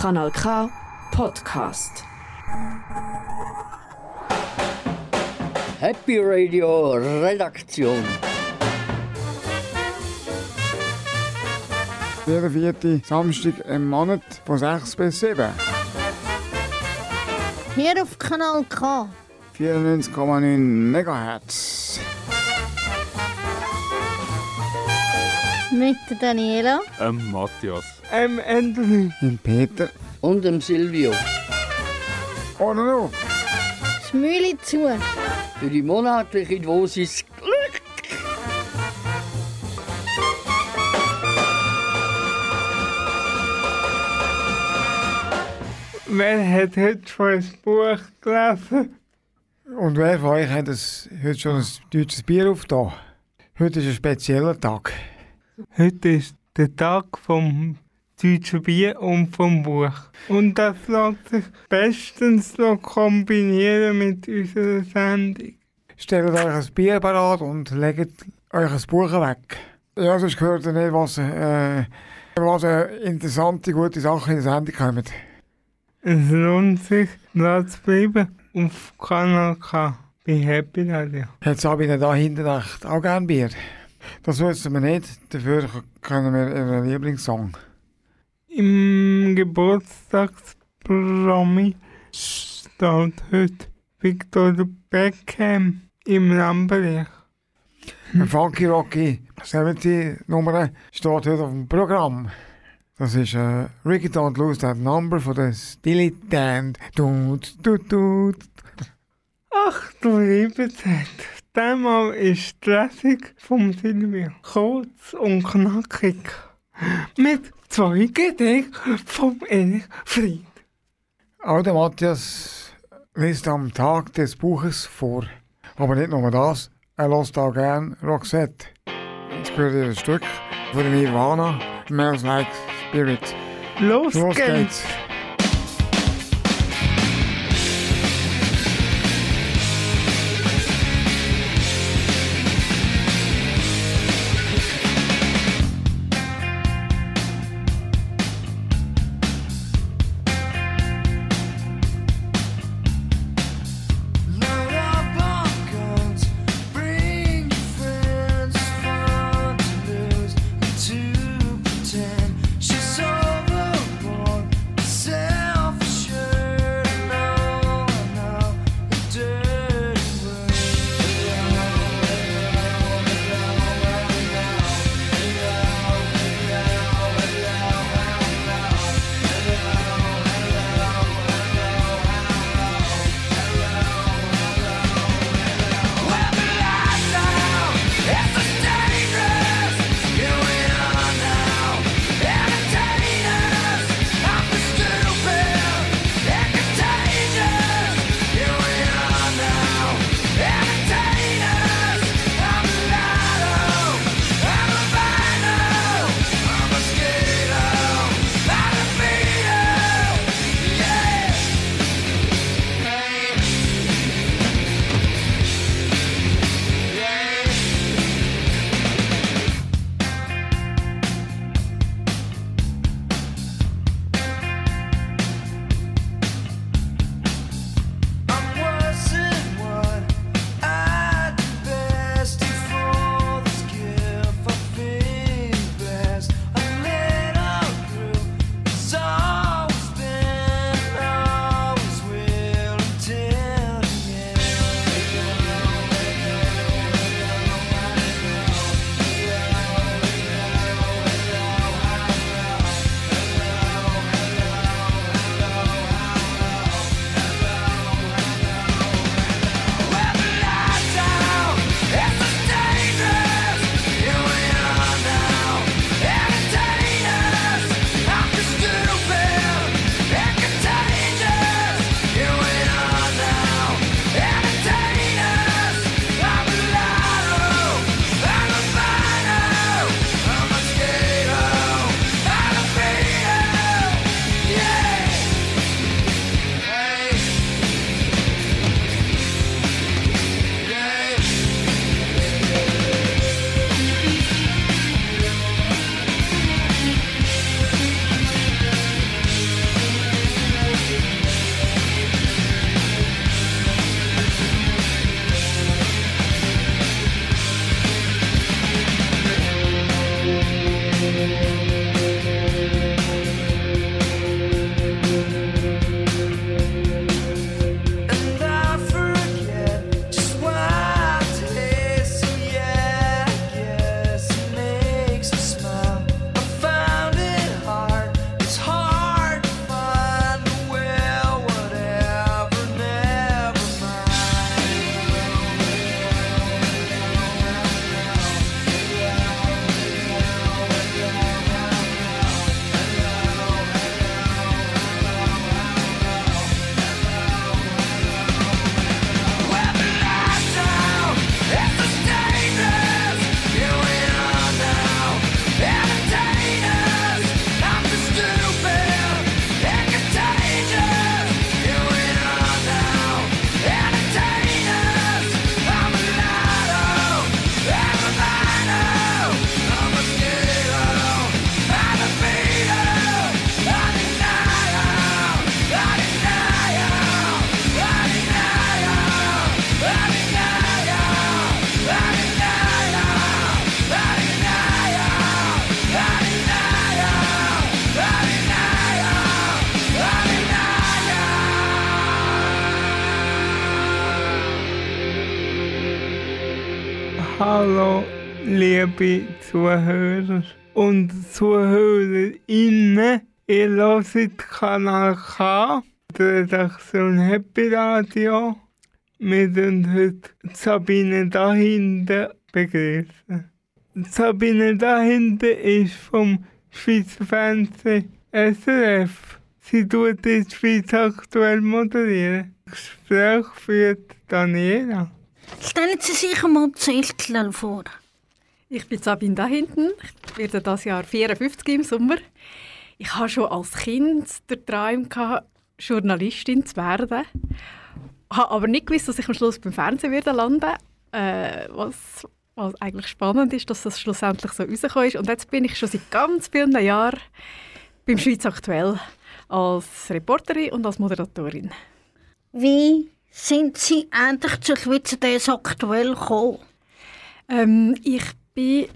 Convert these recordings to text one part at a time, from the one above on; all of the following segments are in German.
Kanal K Podcast. Happy Radio Redaktion. Jeder vierte Samstag im Monat von 6 bis 7. Hier auf Kanal K. 94,9 MHz. Mit der Daniela. Ähm, Matthias. Ähm, Anthony. Und Peter. Und dem Silvio. Oder noch? Das Mühle zu. Für die monatliche Dosis Glück. Wer hat heute schon ein Buch gelesen? Und wer von euch hat das, heute schon ein deutsches Bier aufgetan? Heute ist ein spezieller Tag. Heute ist der Tag vom deutschen Bier und vom Buch. Und das lässt sich bestens noch kombinieren mit unserer Sendung. Stellt euch ein Bier parat und legt euch ein Buch weg. Ja, sonst gehört ihr nicht, was, äh, was äh, interessante, gute Sachen in der Sendung kommen. Es lohnt sich, dran zu bleiben auf Kanal K. Bei Happy Radio. Hat Sabine da hinten auch gern Bier? Das wissen wir nicht, dafür können wir ihren Lieblingssong. Im Geburtstagspromi steht heute Victoria Beckham im Lamberich. Ein Funky Rocky 70 Nummer steht heute auf dem Programm. Das ist äh, Ricky Don't Lose That Number von der Steely Dan. Tut, tut, tut. Ach du liebe Zeit. Diesmal ist die Lesung vom Silvio kurz und knackig. Mit Gedichten vom Erich Fried. Auch der Matthias liest am Tag des Buches vor. Aber nicht nur das, er lässt auch gern Roxette. Jetzt gehört ihr ein Stück von Nirvana, Smells Like Spirit. Los, Los geht's. geht's. Liebe Zuhörer und Zuhörerinnen. Ihr hört Kanal K, die Redaktion Happy Radio. Wir sind heute Sabine dahinter begrüßen. Sabine dahinter ist vom Schweizer Fernsehen SRF. Sie tut die Schweiz aktuell moderieren. Gespräch führt Daniela. Stellen Sie sich einmal Zeltler vor. Ich bin Sabine da hinten. Ich werde das Jahr 54 im Sommer. Ich hatte schon als Kind den Traum, gehabt, Journalistin zu werden. Habe aber nicht gewusst, dass ich am Schluss beim Fernsehen werde landen äh, was, was eigentlich spannend ist, dass das schlussendlich so rausgekommen ist. Und jetzt bin ich schon seit ganz vielen Jahren beim Schweiz aktuell als Reporterin und als Moderatorin. Wie sind Sie endlich zur Schweizer DS aktuell gekommen? Ähm, ich bin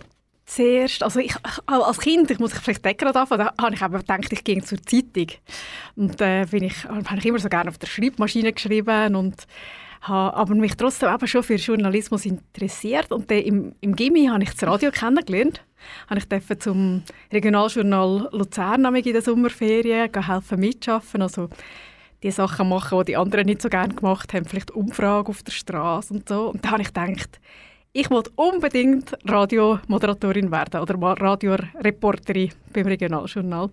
zuerst, also ich, als Kind, ich muss ich vielleicht gerade anfangen, da habe ich eben gedacht, ich gehe zur Zeitung. Und äh, ich, habe ich immer so gerne auf der Schreibmaschine geschrieben und habe aber mich trotzdem eben schon für Journalismus interessiert. Und dann im, im Gimmi habe ich das Radio kennengelernt. Habe ich durfte zum Regionaljournal Luzern in der Sommerferien helfen mitschaffen, also die Sachen machen, die die anderen nicht so gerne gemacht haben, vielleicht Umfragen auf der Straße und so. Und da habe ich gedacht, ich wollte unbedingt Radiomoderatorin werden oder Radioreporterin beim Regionaljournal.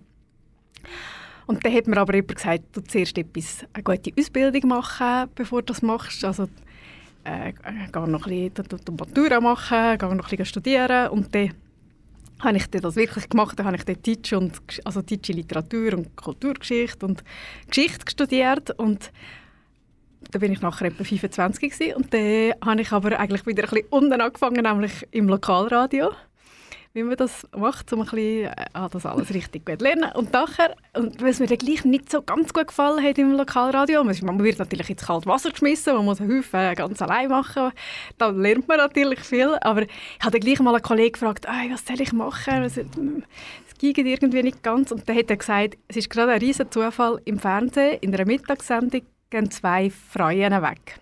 Und dann hat mir aber jemand gesagt, du zuerst etwas, eine gute Ausbildung machen, bevor du das machst. Also äh, geh noch ein bisschen die Matura machen, geh noch ein bisschen studieren und dann habe ich das wirklich gemacht. Dann habe ich dann Deutsch und also deutsche Literatur und Kulturgeschichte und Geschichte studiert und da bin ich nachher etwa 25 gewesen. und dann habe ich aber eigentlich wieder ein bisschen unten angefangen, nämlich im Lokalradio, wie man das macht, um ein bisschen äh, das alles richtig gut lernen. Und nachher, und es mir dann gleich nicht so ganz gut gefallen hat im Lokalradio, man wird natürlich ins kalte Wasser geschmissen, man muss Haufen ganz allein machen, da lernt man natürlich viel, aber ich habe dann gleich mal einen Kollegen gefragt, «Ei, was soll ich machen, was, es geht irgendwie nicht ganz. Und dann hat er gesagt, es ist gerade ein riesen Zufall im Fernsehen, in einer Mittagssendung gehen zwei Frauen weg.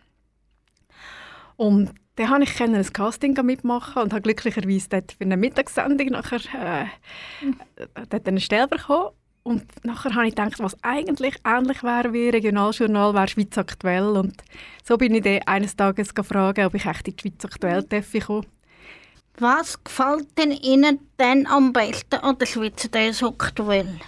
Und dann habe ich ein Casting mitmachen und habe glücklicherweise dort für eine Mittagssendung nachher äh, dort eine Stelle bekommen. Und nachher habe ich gedacht, was eigentlich ähnlich wäre wie Regionaljournal, wäre Schweiz aktuell. Und so bin ich dann eines Tages gefragt, ob ich echt in die Schweiz aktuell darf kommen. Was gefällt denn Ihnen denn am besten an der Schweizer DS aktuell?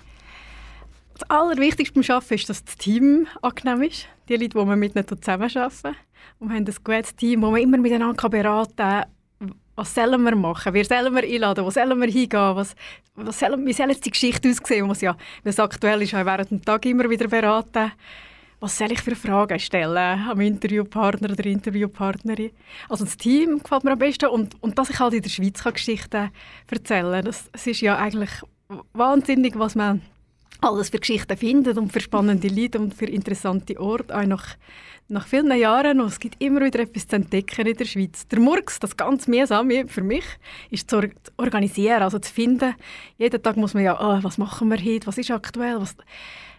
Das Allerwichtigste beim Arbeiten ist, dass das Team angenehm ist. Die Leute, die man mit ihnen zusammenarbeiten. Und wir haben ein gutes Team, wo man immer miteinander beraten kann, was sollen wir machen, wer sollen wir einladen, wo sollen wir hingehen, was, was sollen, wie soll jetzt die Geschichte aussehen, muss ja, es aktuell ist, auch während dem Tag immer wieder beraten. Was soll ich für Fragen stellen am Interviewpartner oder Interviewpartnerin? Also das Team gefällt mir am besten und, und dass ich halt in der Schweiz Geschichten erzählen kann. Das, ist ja eigentlich wahnsinnig, was man alles für Geschichten findet und für spannende Leute und für interessante Orte, auch nach, nach vielen Jahren. Und es gibt immer wieder etwas zu entdecken in der Schweiz. Der Murks, das ganz mühsame für mich, ist zu, or zu organisieren, also zu finden. Jeden Tag muss man ja, ah, was machen wir heute, was ist aktuell, was...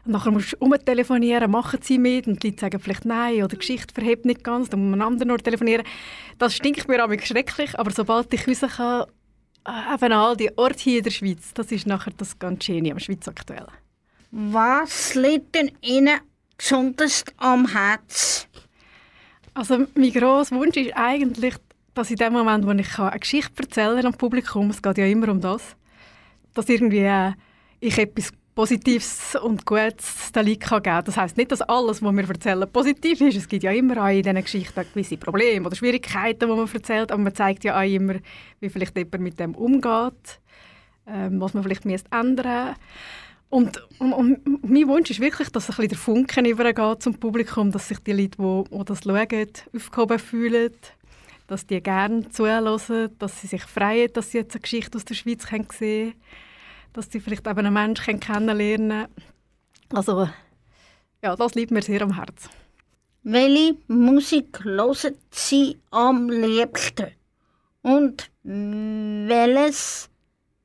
Und nachher musst du umtelefonieren, machen sie mit und die Leute sagen vielleicht nein oder die Geschichte verhebt nicht ganz, dann muss man anderen Ort telefonieren. Das stinkt mir auch schrecklich, aber sobald ich raus kann, äh, eben all die Orte hier in der Schweiz, das ist nachher das ganz Schöne am Schweiz aktuell. Was liegt denn Ihnen besonders am Herzen? Also mein grosser Wunsch ist eigentlich, dass in dem Moment, wo ich eine Geschichte erzählen am Publikum, es geht ja immer um das, dass irgendwie äh, ich etwas Positives und Gutes den Leuten kann geben kann. Das heisst nicht, dass alles, was wir erzählen, positiv ist. Es gibt ja immer auch in diesen Geschichten gewisse Probleme oder Schwierigkeiten, die man erzählt, aber man zeigt ja auch immer, wie vielleicht jemand mit dem umgeht, ähm, was man vielleicht müsste ändern und, und, und mein Wunsch ist wirklich, dass ein bisschen der Funken übergeht zum Publikum, dass sich die Leute, die, das schauen, aufgehoben fühlen, dass die gerne zuhören, dass sie sich freuen, dass sie jetzt eine Geschichte aus der Schweiz sehen können, dass sie vielleicht eben einen Menschen kennenlernen können. Also, ja, das liegt mir sehr am Herzen. Welche Musik hören Sie am liebsten? Und welches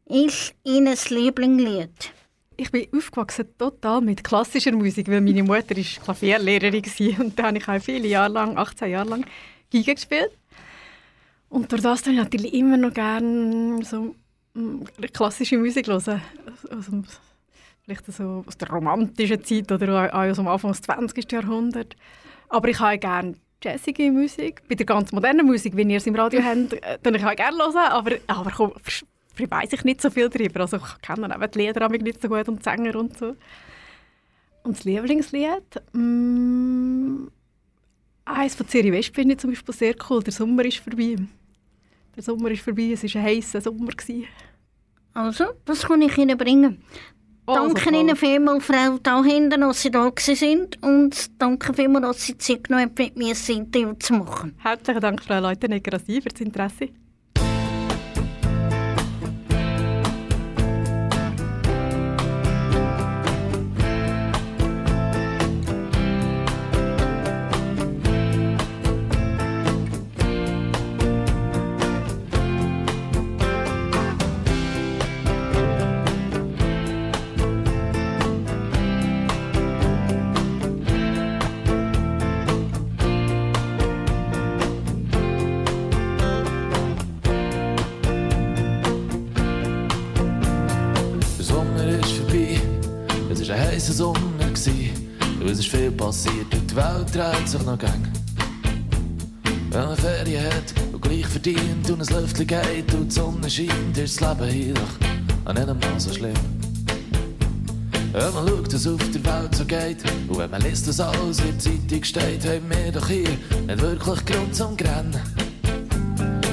ist Ihnen das Lieblingslied? Ich bin aufgewachsen total mit klassischer Musik, weil meine Mutter ist Klavierlehrerin war und da habe ich auch viele Jahre lang, 18 Jahre lang, Geige gespielt. Und durch das höre ich natürlich immer noch gerne so mm, klassische Musik hören. Also, vielleicht so aus der romantischen Zeit oder auch aus dem Anfang des 20. Jahrhunderts. Aber ich habe gerne jazzige Musik. Bei der ganz modernen Musik, wie ihr es im Radio habt, äh, dann ich auch gerne hören. Aber, aber komm, weiß ich nicht so viel darüber. Also ich kenne eben die Lieder nicht so gut und die Sänger und so. Und das Lieblingslied? Mm, eins von Zürich West finde ich zum Beispiel sehr cool. Der Sommer ist vorbei. Der Sommer ist vorbei, es war ein heißer Sommer. gewesen. Also, das kann ich Ihnen bringen. Also, danke toll. Ihnen vielmals, Frau da hinten, dass Sie da sind. Und danke vielmals, dass Sie Zeit genommen haben, mit mir ein Interview zu machen. Herzlichen Dank, Frau Leutenegger, an Sie für das Interesse. Dreht sich noch gang. Wenn man Ferien hat und gleich verdient und ein Lüftchen geht und die Sonne scheint, ist das Leben doch an einem Mal so schlimm. Wenn man schaut, was auf der Welt so geht und wenn man liest, was alles in der Zeitung steht, haben wir doch hier nicht wirklich Grund zum Grennen.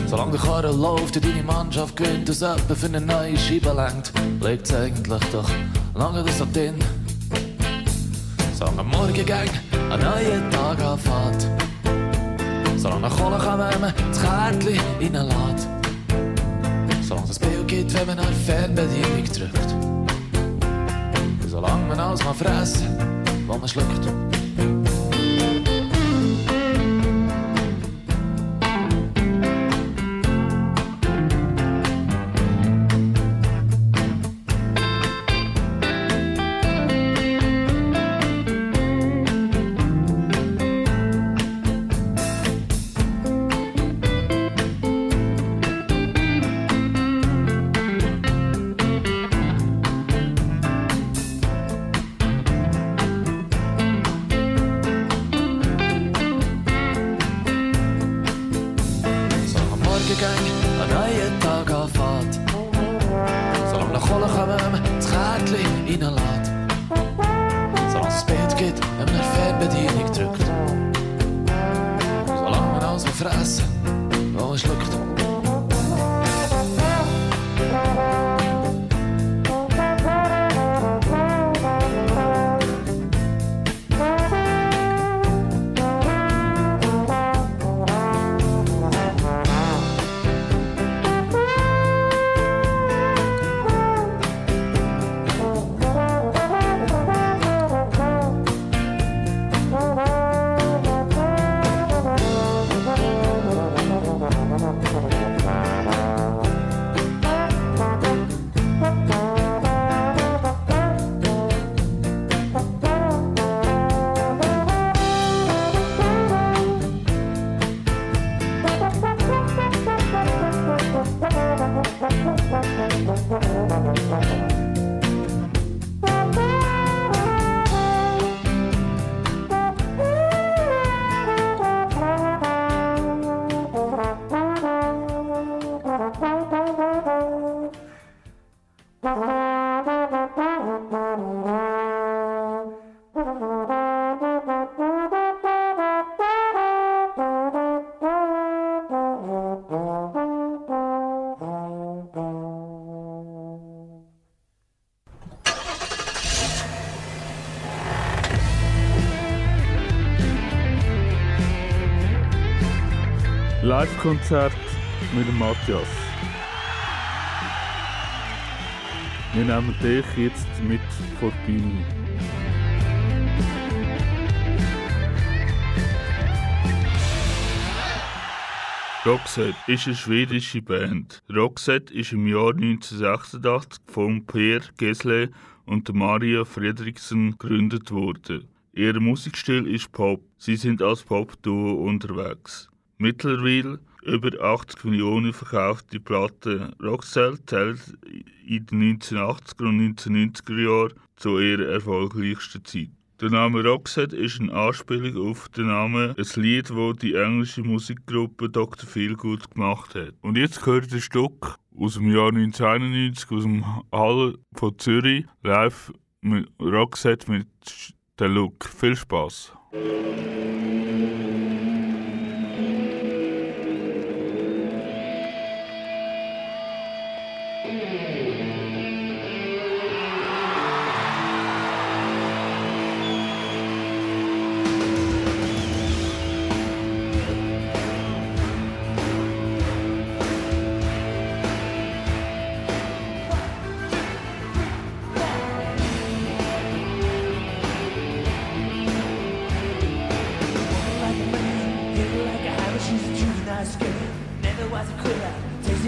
Solange der Karren läuft und deine Mannschaft gewinnt und jemand für eine neue Scheibe lenkt, liegt es eigentlich doch lange das so drin. Solange am Morgen gang ein neuer Tag anfängt. Solange Kohle kann, man das Kärtchen reinlässt. Solange es Bild gibt, wenn man eine Fernbedienung drückt. Solange man alles mal fressen, was man schluckt. Live-Konzert mit Matthias. Wir nehmen dich jetzt mit vor die Bühne. Roxette ist eine schwedische Band. Roxette ist im Jahr 1986 von Per Gessle und Maria Fredriksson gegründet worden. Ihr Musikstil ist Pop. Sie sind als Pop-Duo unterwegs. Mittlerweile über 80 Millionen verkaufte Platte. Roxelle zählt in den 1980er und 1990er Jahren zu ihrer erfolgreichsten Zeit. Der Name Roxette ist eine Anspielung auf den Namen ein Lied, das die englische Musikgruppe Dr. Feelgood gemacht hat. Und jetzt gehört ein Stück aus dem Jahr 1991 aus dem Hall von Zürich live mit Roxette mit der Look. Viel Spaß.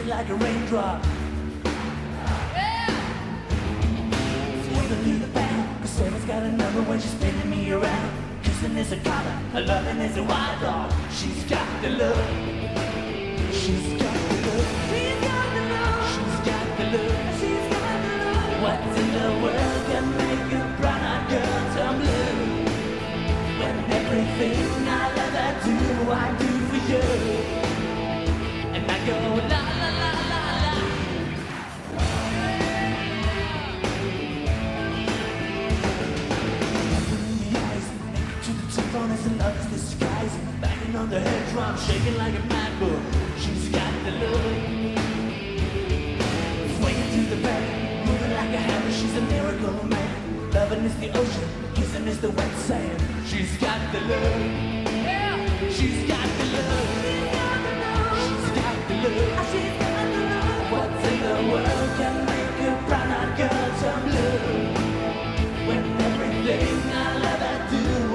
Tasted like a raindrop. Sweeping through the back, cause Sarah's got a number when she's spinning me around. Kissing is a collar, her loving is a wild dog. She's got the love. She's got Banging on the head drum, shaking like a mad bull. She's got the look. Swinging to the back, moving like a hammer. She's a miracle man. Loving is the ocean, kissing is the wet sand. She's got the love. Yeah. She's got the love. She's got the love. Love. Love. What's in the world can make a brown-eyed girl turn blue? When everything ever do, I do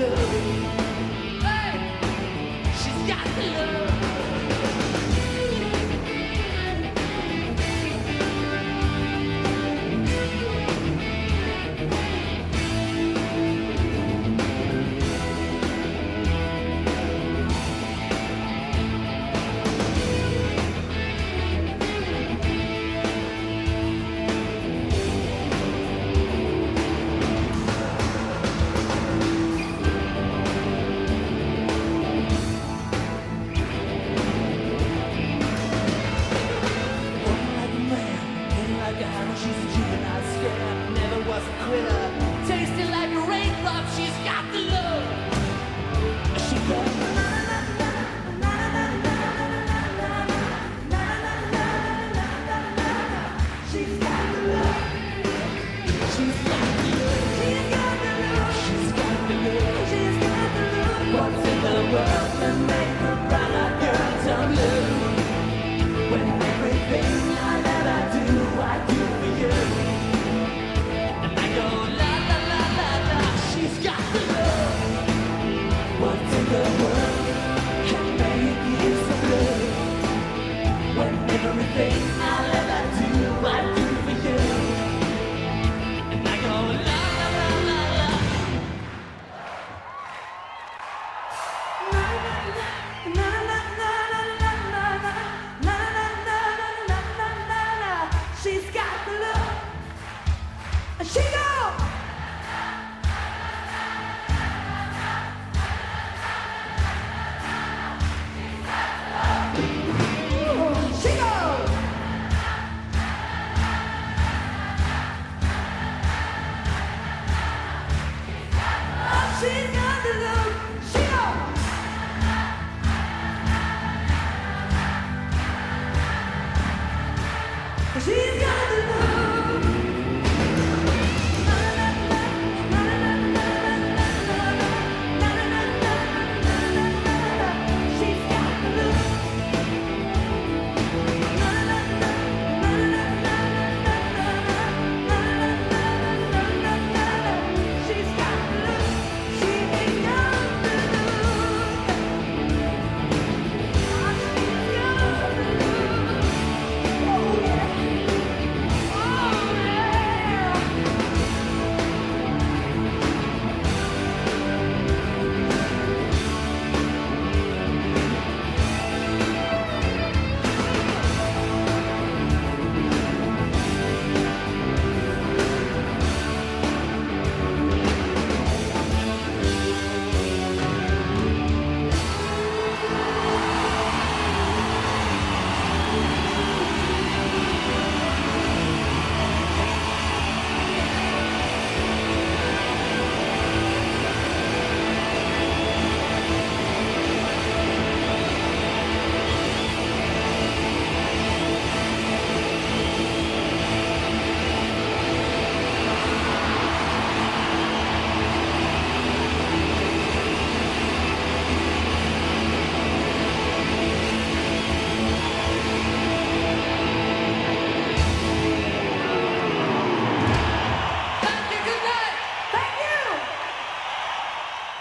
love.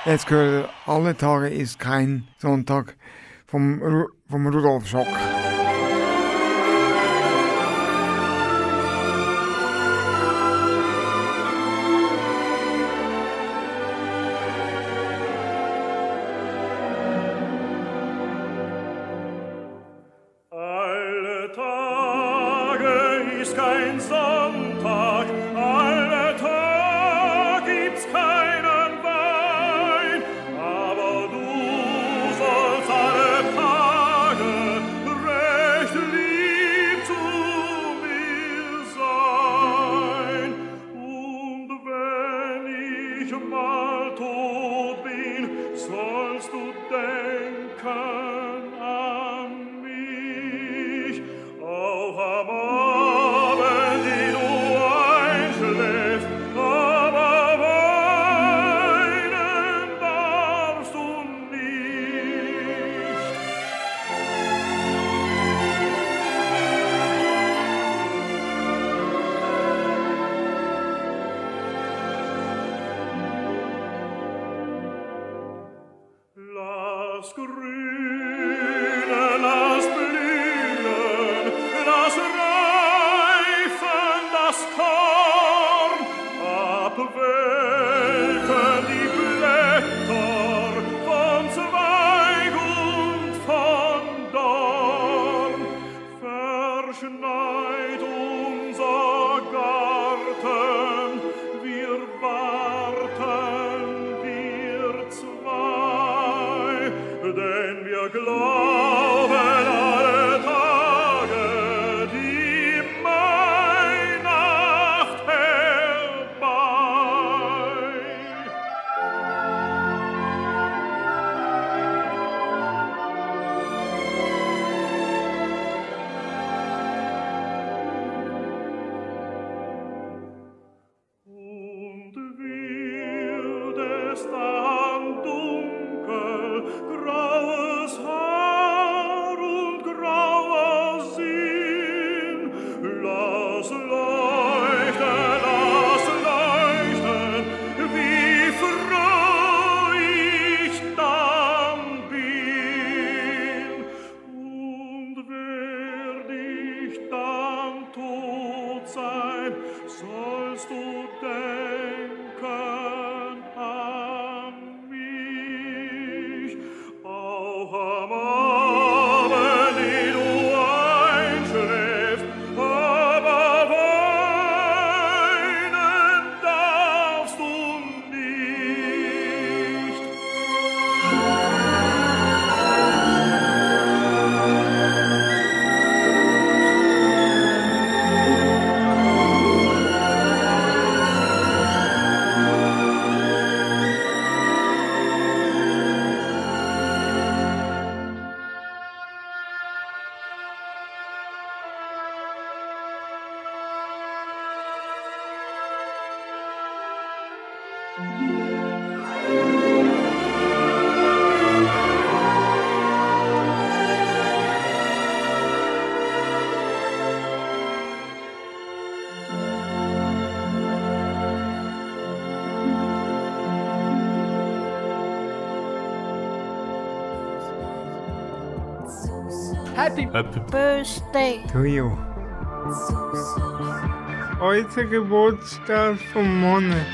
Jetzt gehört alle Tage ist kein Sonntag vom, Ru vom Rudolf Schock. Happy Birthday. To you. Heute Geburtstag vom Monat.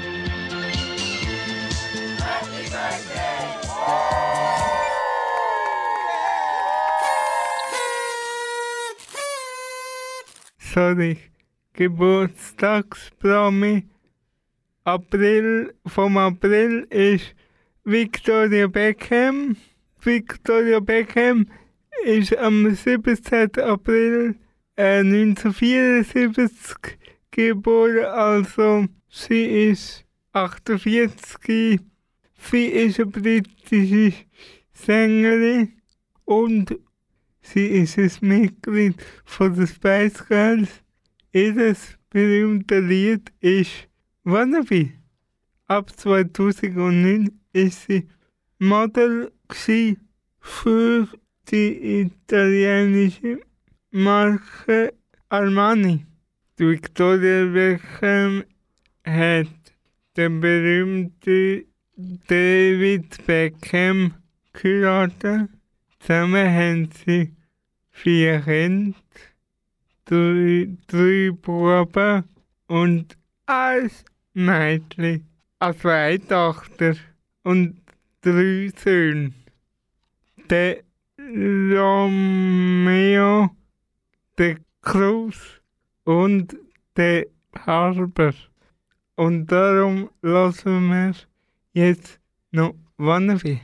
Sorry, Geburtstagspromi. April, vom April ist Victoria Beckham. Victoria Beckham ist am 17. April äh, 1974 geboren, also sie ist 48. Sie ist eine britische Sängerin und sie ist ein Mitglied von den Spice Girls. Ihr berühmtes Lied ist Wannabe. Ab 2009 ist sie Model für die italienische Marke Armani. Victoria Beckham hat den berühmten David Beckham geheiratet. Zusammen haben sie vier Kinder, drei, drei Buben und ein Mädchen, also eine Tochter und drei Söhne. Der Romeo de Cruz und de Harper. Und darum lassen wir jetzt noch Wannabe.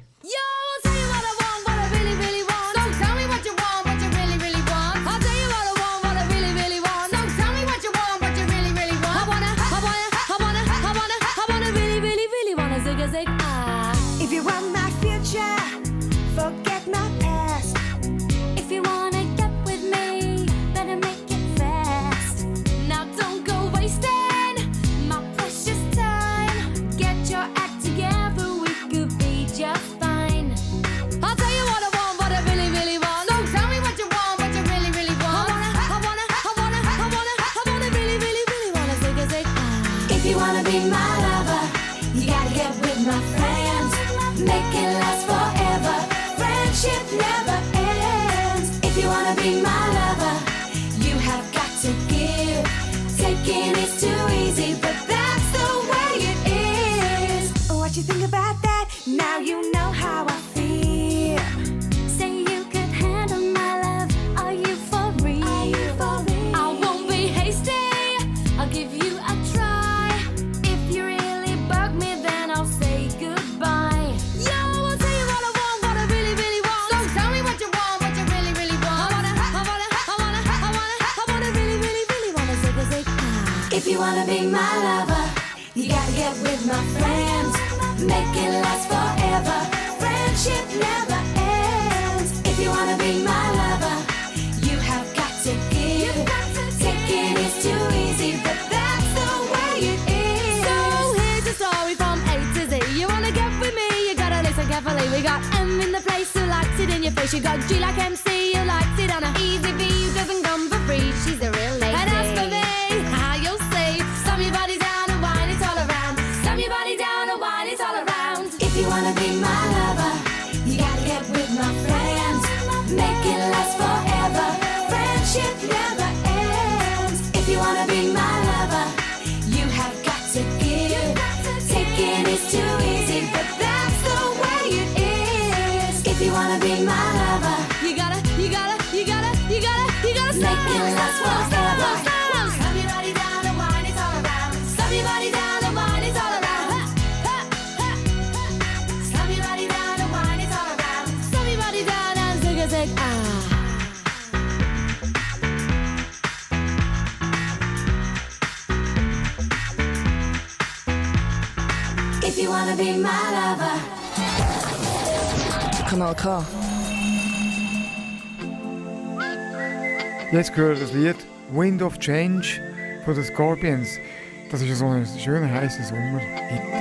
be my lover. Kanal K. Jetzt gehört das Lied Wind of Change von den Scorpions. Das ist so ein schöner heißer Sommerhit.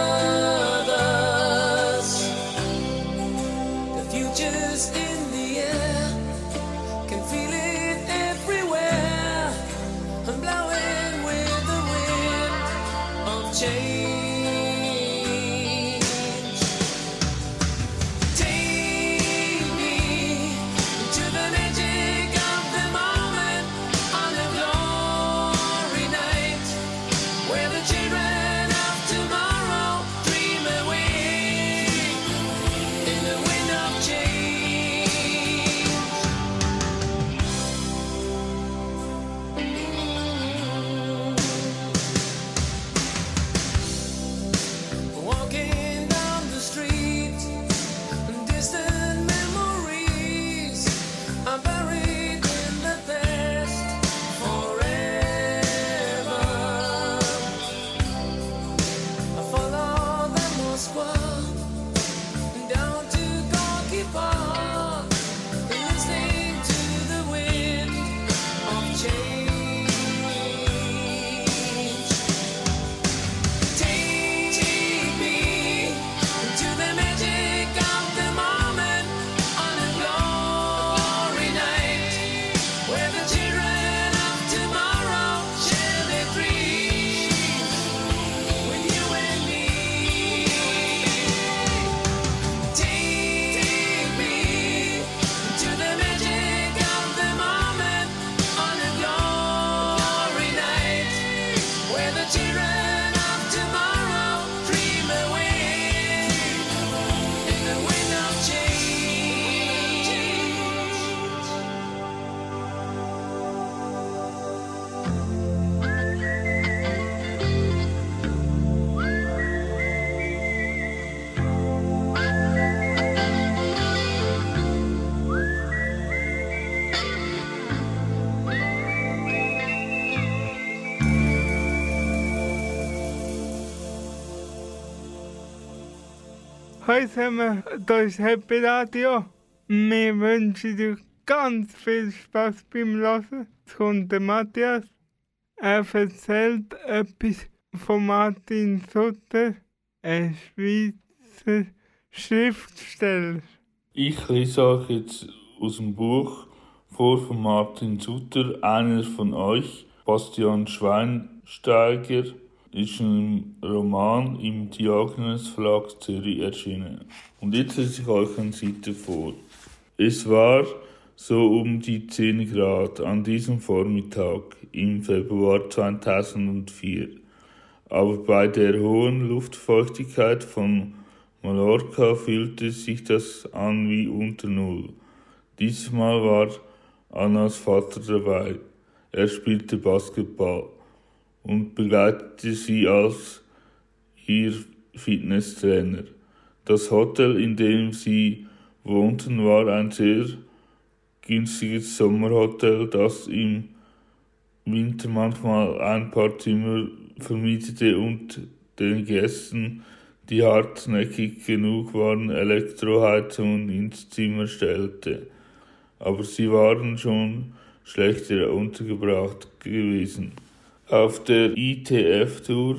Da ist Happy Radio. Wir wünschen dir ganz viel Spaß beim Hören. Jetzt kommt der Matthias. Er erzählt etwas von Martin Sutter, ein Schweizer Schriftsteller. Ich lese euch jetzt aus dem Buch vor von Martin Sutter, einer von euch, Bastian Schweinsteiger, ist ein Roman im Diogenes Verlag Zürich erschienen. Und jetzt lese ich euch eine Seite vor. Es war so um die 10 Grad an diesem Vormittag im Februar 2004. Aber bei der hohen Luftfeuchtigkeit von Mallorca fühlte sich das an wie unter Null. Dieses Mal war Annas Vater dabei. Er spielte Basketball und begleitete sie als ihr Fitnesstrainer. Das Hotel, in dem sie wohnten, war ein sehr günstiges Sommerhotel, das im Winter manchmal ein paar Zimmer vermietete und den Gästen, die hartnäckig genug waren, Elektroheizungen ins Zimmer stellte. Aber sie waren schon schlechter untergebracht gewesen. Auf der ITF-Tour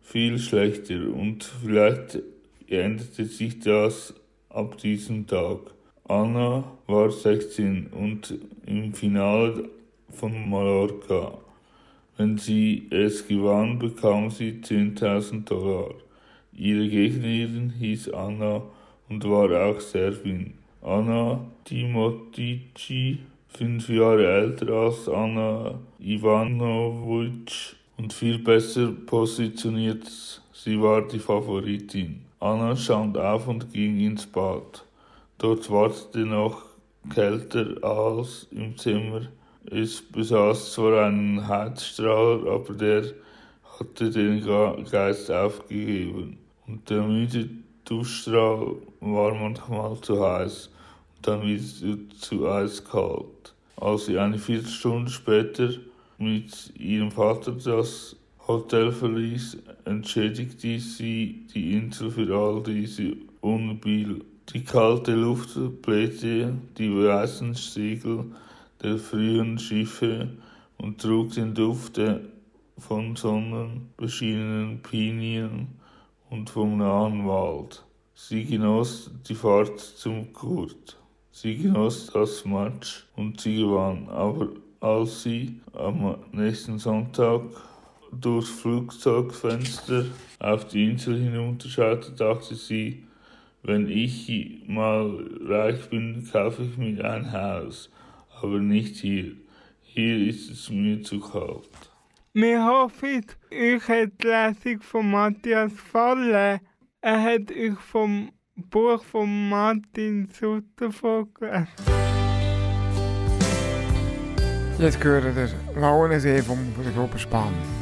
viel schlechter und vielleicht änderte sich das ab diesem Tag. Anna war 16 und im Finale von Mallorca. Wenn sie es gewann, bekam sie 10.000 Dollar. Ihre Gegnerin hieß Anna und war auch Serbin. Anna Timotici, fünf Jahre älter als Anna Ivanovic und viel besser positioniert. Sie war die Favoritin. Anna stand auf und ging ins Bad. Dort wartete noch kälter als im Zimmer. Es besaß zwar einen Heizstrahler, aber der hatte den Geist aufgegeben. Und der müde Duschstrahl war manchmal zu heiß und dann wieder zu eiskalt. Als sie eine Viertelstunde später mit ihrem Vater das Hotel verließ, entschädigte sie die Insel für all diese Unbill. Die kalte Luft blähte die weißen Segel der frühen Schiffe und trug den Duft von sonnenbeschienenen Pinien und vom nahen Wald. Sie genoss die Fahrt zum Kurt. Sie genoss das Match und sie gewann. Aber als sie am nächsten Sonntag durchs Flugzeugfenster auf die Insel hinunterschaute, dachte sie, wenn ich mal reich bin, kaufe ich mir ein Haus, aber nicht hier. Hier ist es mir zu kalt. Wir hoffen, euch hat die Lesung von Matthias gefallen. Er hat euch vom Buch von Martin Sutter vorgelesen. Jetzt gehört der Lauensee vom, von der Gruppe Spann. Ich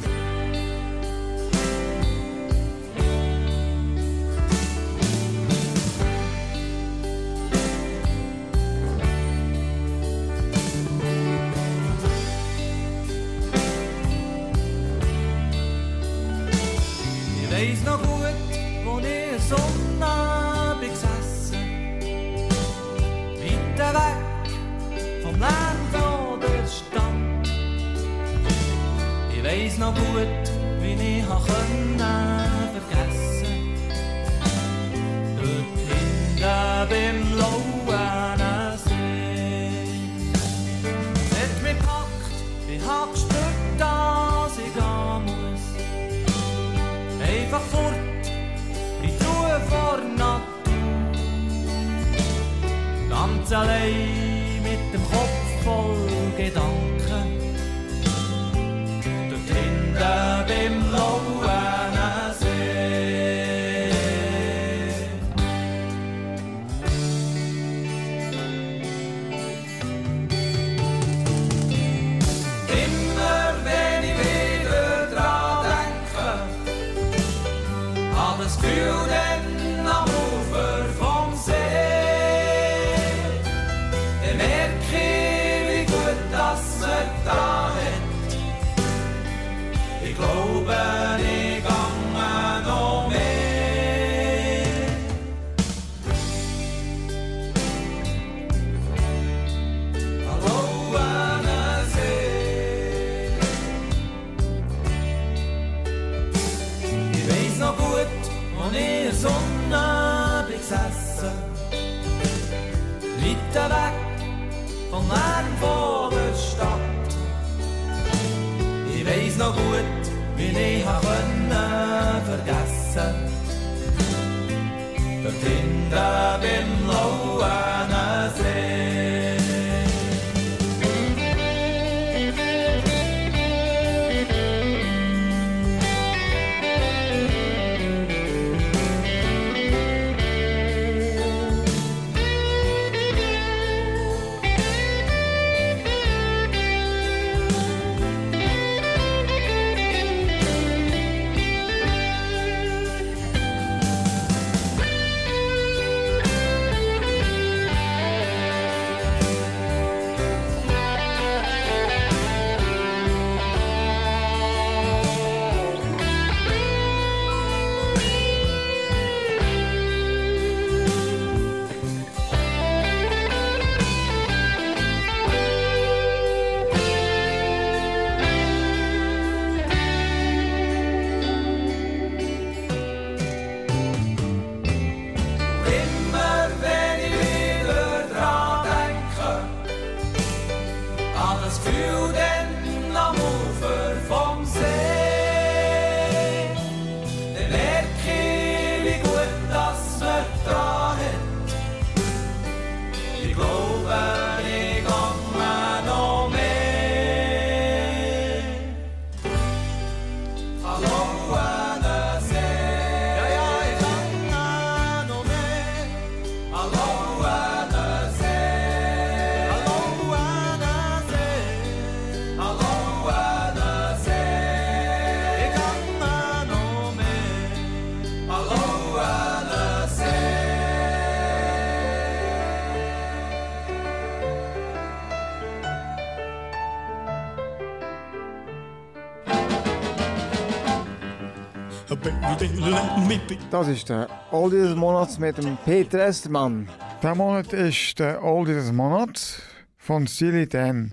Das ist der Oldie des Monats mit dem Peter Estermann. Der Monat ist der Oldie des Monats von Silly Dan.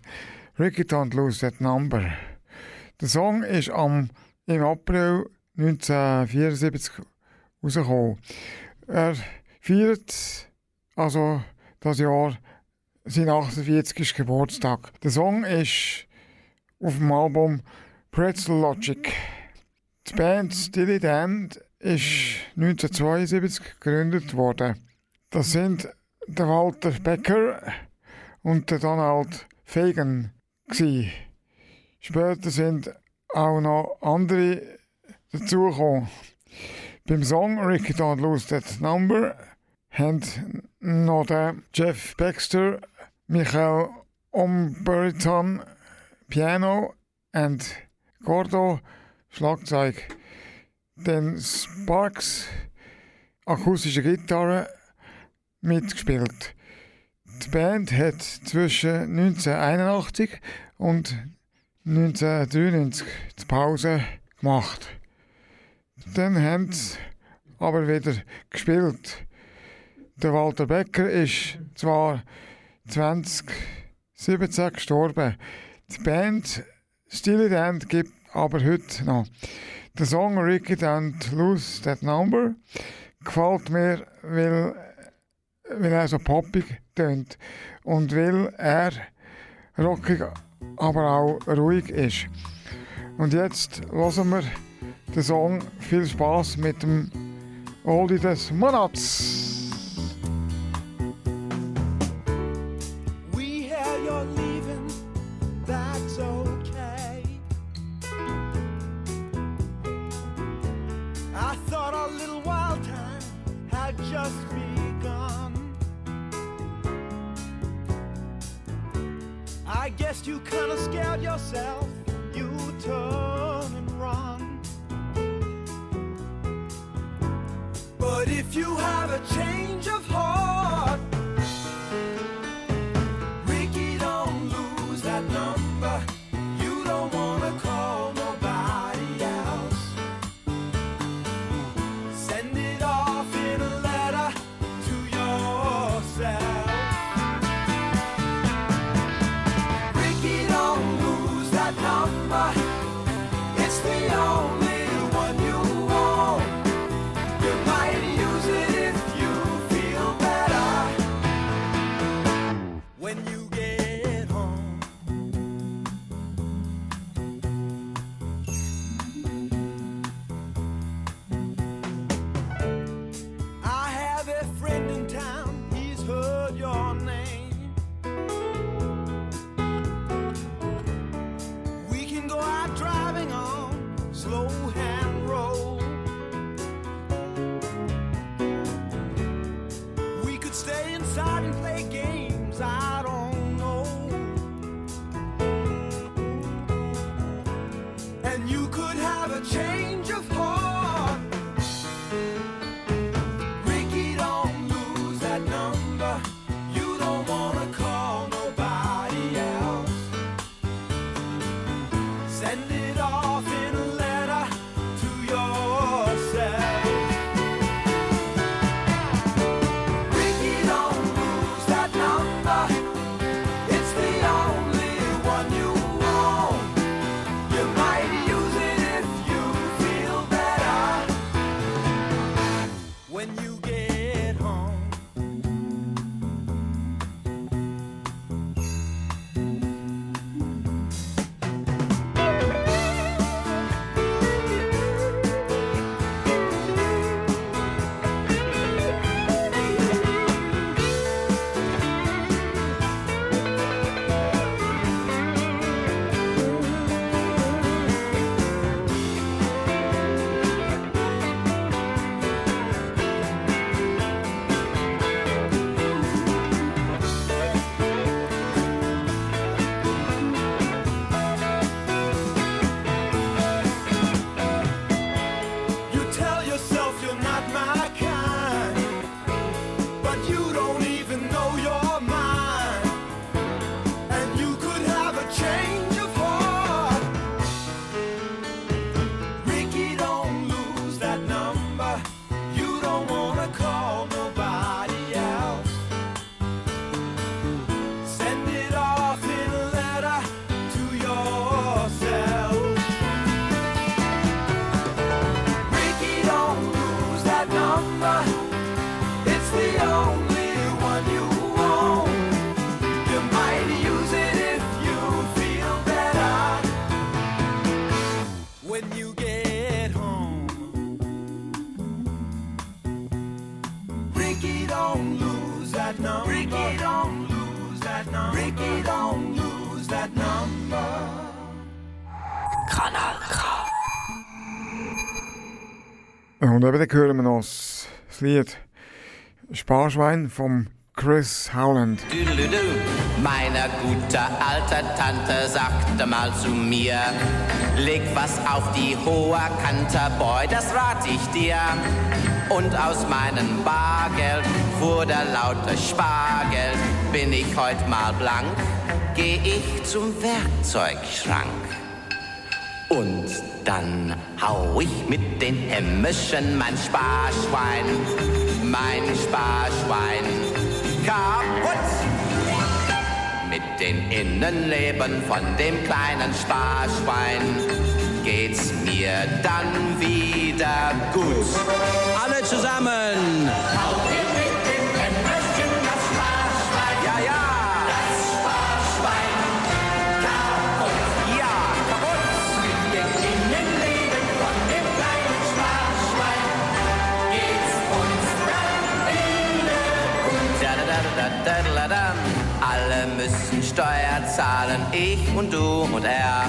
Ricky Don't Lose That Number. Der Song ist am, im April 1974 rausgekommen. Er feiert also das Jahr seinen 48. Geburtstag. Der Song ist auf dem Album Pretzel Logic. Die Band Steely Dan ist 1972 gegründet worden. Das sind der Walter Becker und der Donald Fagan. Gewesen. Später sind auch noch andere dazugekommen. Beim Song Ricky Don't Lose That Number haben noch der Jeff Baxter, Michael Omberiton Piano und Gordo Schlagzeug. Dann Sparks akustische Gitarre mitgespielt. Die Band hat zwischen 1981 und 1993 die Pause gemacht. Dann haben sie aber wieder gespielt. Der Walter Becker ist zwar 2017 gestorben. Die Band Steely Dan gibt aber heute noch. Der Song Ricky Don't Lose That Number gefällt mir, weil, weil er so poppig tönt und weil er rockig, aber auch ruhig ist. Und jetzt hören wir den Song Viel Spaß mit dem Oldie des Monats. Dann hören wir noch das Lied Sparschwein vom Chris Howland. Meine gute alte Tante sagte mal zu mir, leg was auf die hohe Kante, Boy, das rat ich dir. Und aus meinem Bargeld wurde lauter Spargeld, bin ich heut mal blank, geh ich zum Werkzeugschrank. Und dann hau ich mit den Hämmerchen mein Sparschwein, mein Sparschwein kaputt. Mit den Innenleben von dem kleinen Sparschwein geht's mir dann wieder gut. Alle zusammen! Und du und er.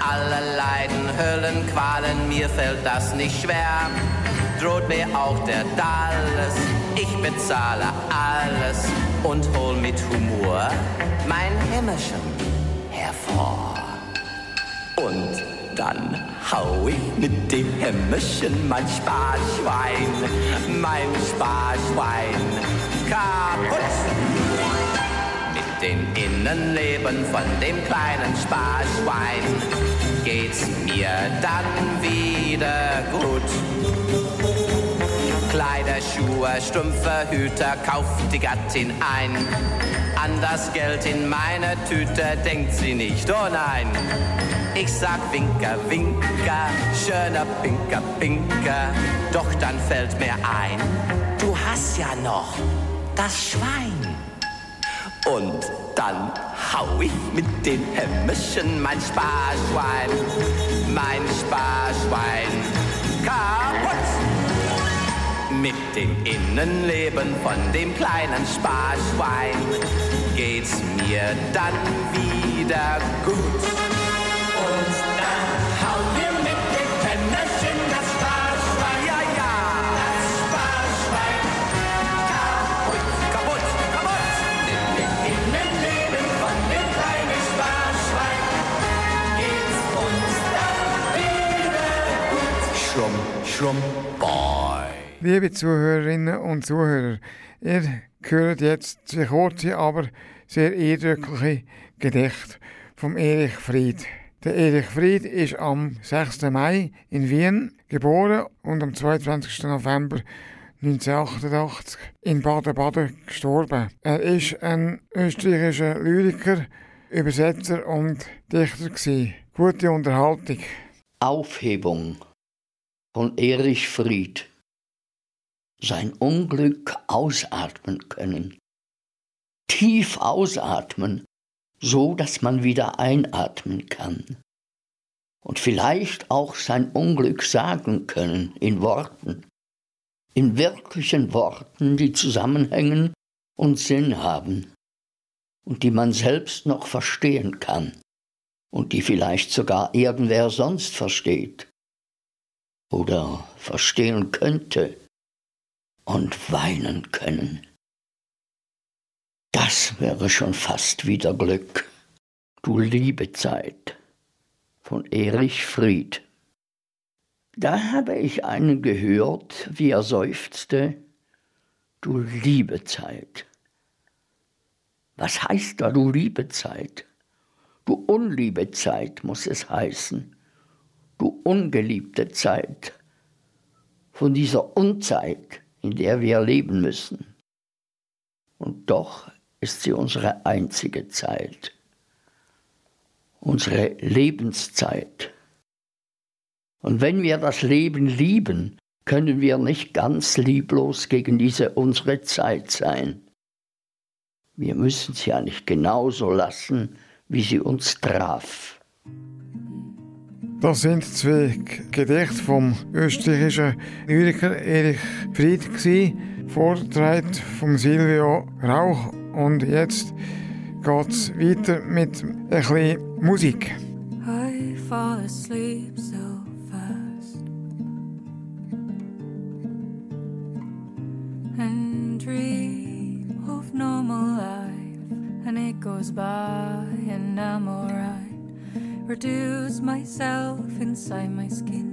Alle leiden Höllen, Qualen, mir fällt das nicht schwer. Droht mir auch der Dalles, ich bezahle alles und hol mit Humor mein Hämmerchen hervor. Und dann hau ich mit dem Hämmerchen mein Sparschwein, mein Sparschwein kaputt. Dem Innenleben von dem kleinen Sparschwein geht's mir dann wieder gut. Kleider, Schuhe, Strümpfe, Hüte kauft die Gattin ein. An das Geld in meiner Tüte denkt sie nicht, oh nein. Ich sag Winker, Winker, schöner Pinker, Pinker. Doch dann fällt mir ein, du hast ja noch das Schwein. Und dann hau ich mit den Hämmerchen mein Sparschwein, mein Sparschwein kaputt. Mit dem Innenleben von dem kleinen Sparschwein geht's mir dann wieder gut. Liebe Zuhörerinnen und Zuhörer, ihr hört jetzt zwei kurze, aber sehr eindrückliche Gedichte vom Erich Fried. Der Erich Fried ist am 6. Mai in Wien geboren und am 22. November 1988 in Baden-Baden gestorben. Er ist ein österreichischer Lyriker, Übersetzer und Dichter gewesen. Gute Unterhaltung. Aufhebung von Erich Fried. Sein Unglück ausatmen können. Tief ausatmen, so dass man wieder einatmen kann. Und vielleicht auch sein Unglück sagen können in Worten. In wirklichen Worten, die zusammenhängen und Sinn haben. Und die man selbst noch verstehen kann. Und die vielleicht sogar irgendwer sonst versteht. Oder verstehen könnte und weinen können. Das wäre schon fast wieder Glück. Du liebe Zeit von Erich Fried. Da habe ich einen gehört, wie er seufzte, du liebe Zeit. Was heißt da, du liebe Zeit? Du unliebe Zeit muss es heißen. Ungeliebte Zeit von dieser Unzeit, in der wir leben müssen. Und doch ist sie unsere einzige Zeit, unsere Lebenszeit. Und wenn wir das Leben lieben, können wir nicht ganz lieblos gegen diese unsere Zeit sein. Wir müssen sie ja nicht genauso lassen, wie sie uns traf. Das sind zwei Gedichte vom österreichischen Lyriker Erich Fried, vorgetragen vom Silvio Rauch. Und jetzt geht's weiter mit bisschen Musik. I fall asleep so fast and dream of normal life, and it goes by, and I'm alright. Reduce myself inside my skin,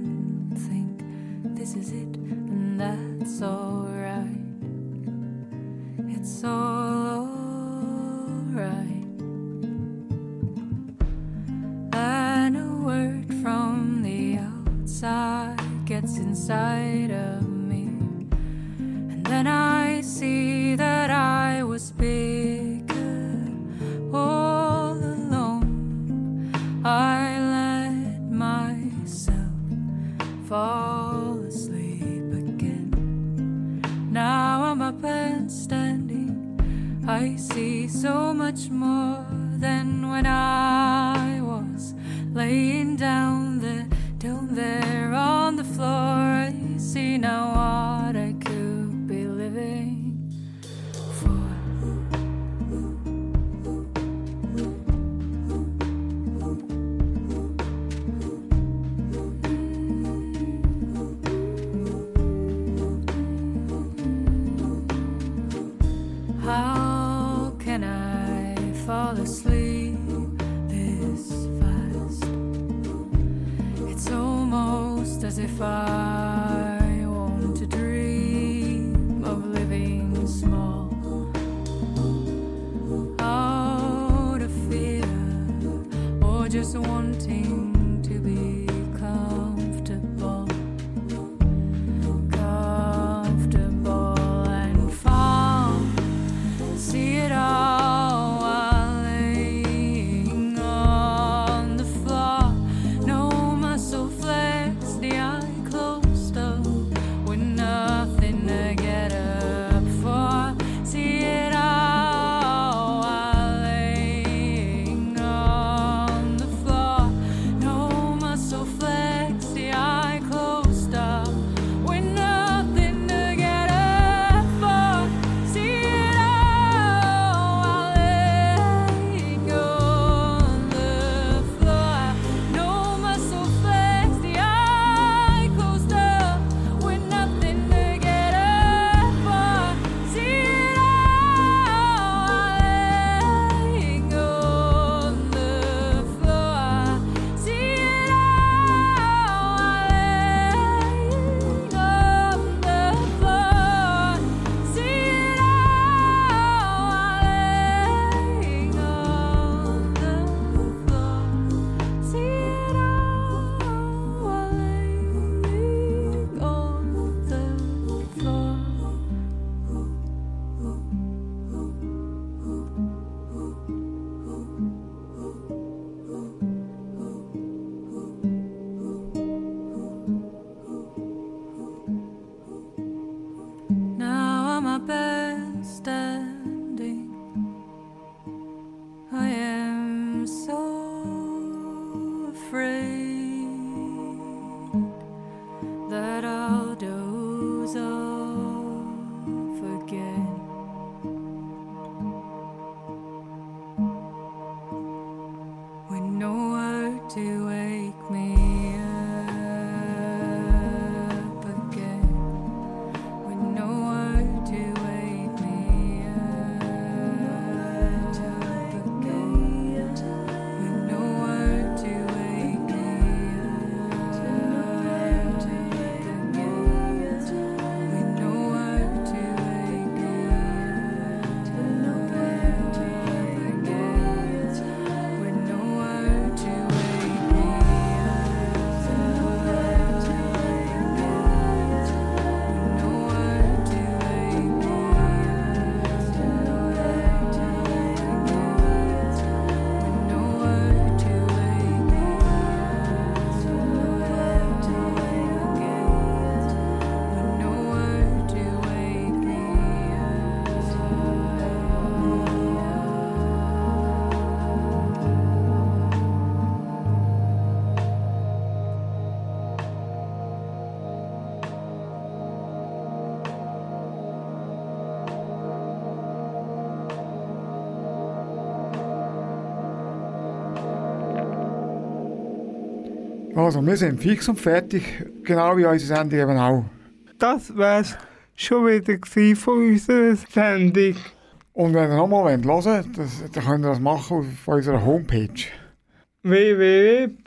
Also, wir sind fix und fertig, genau wie unsere Sendung eben auch. Das wär's schon wieder von unserer Sendung. Und wenn ihr nochmal hören wollt, dann könnt ihr das machen auf unserer Homepage. www.kanalk.ch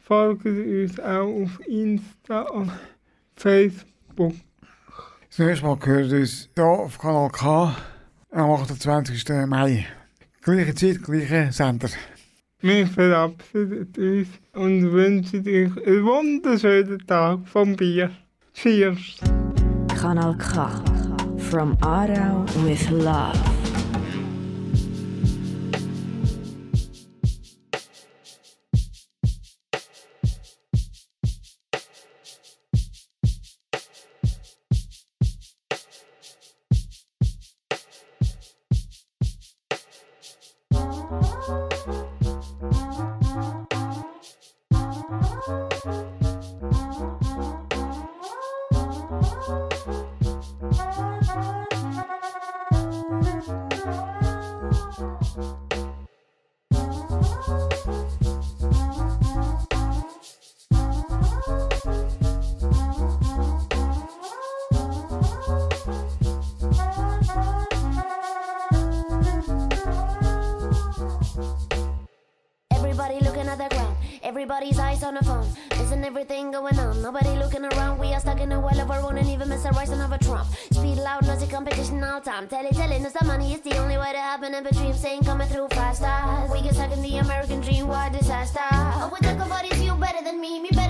Folgt uns auch auf Insta und Facebook. Das nächste Mal gehört uns hier auf Kanal K am 28. Mai. Gleiche Zeit, gleiche Sender. Wir verabschieden uns und wünschen euch einen wunderschönen Tag vom Bier. Cheers! Kanal K. From Aarau with love. Everybody's eyes on the phone. Isn't everything going on? Nobody looking around. We are stuck in a well of our own and even miss a rise another Trump. Speed loud, noisy competition all time. Tell it, telling us the money is the only way to happen. And dream saying coming through faster. We get stuck in the American dream. What disaster? Oh, we talk about is you better than me, me better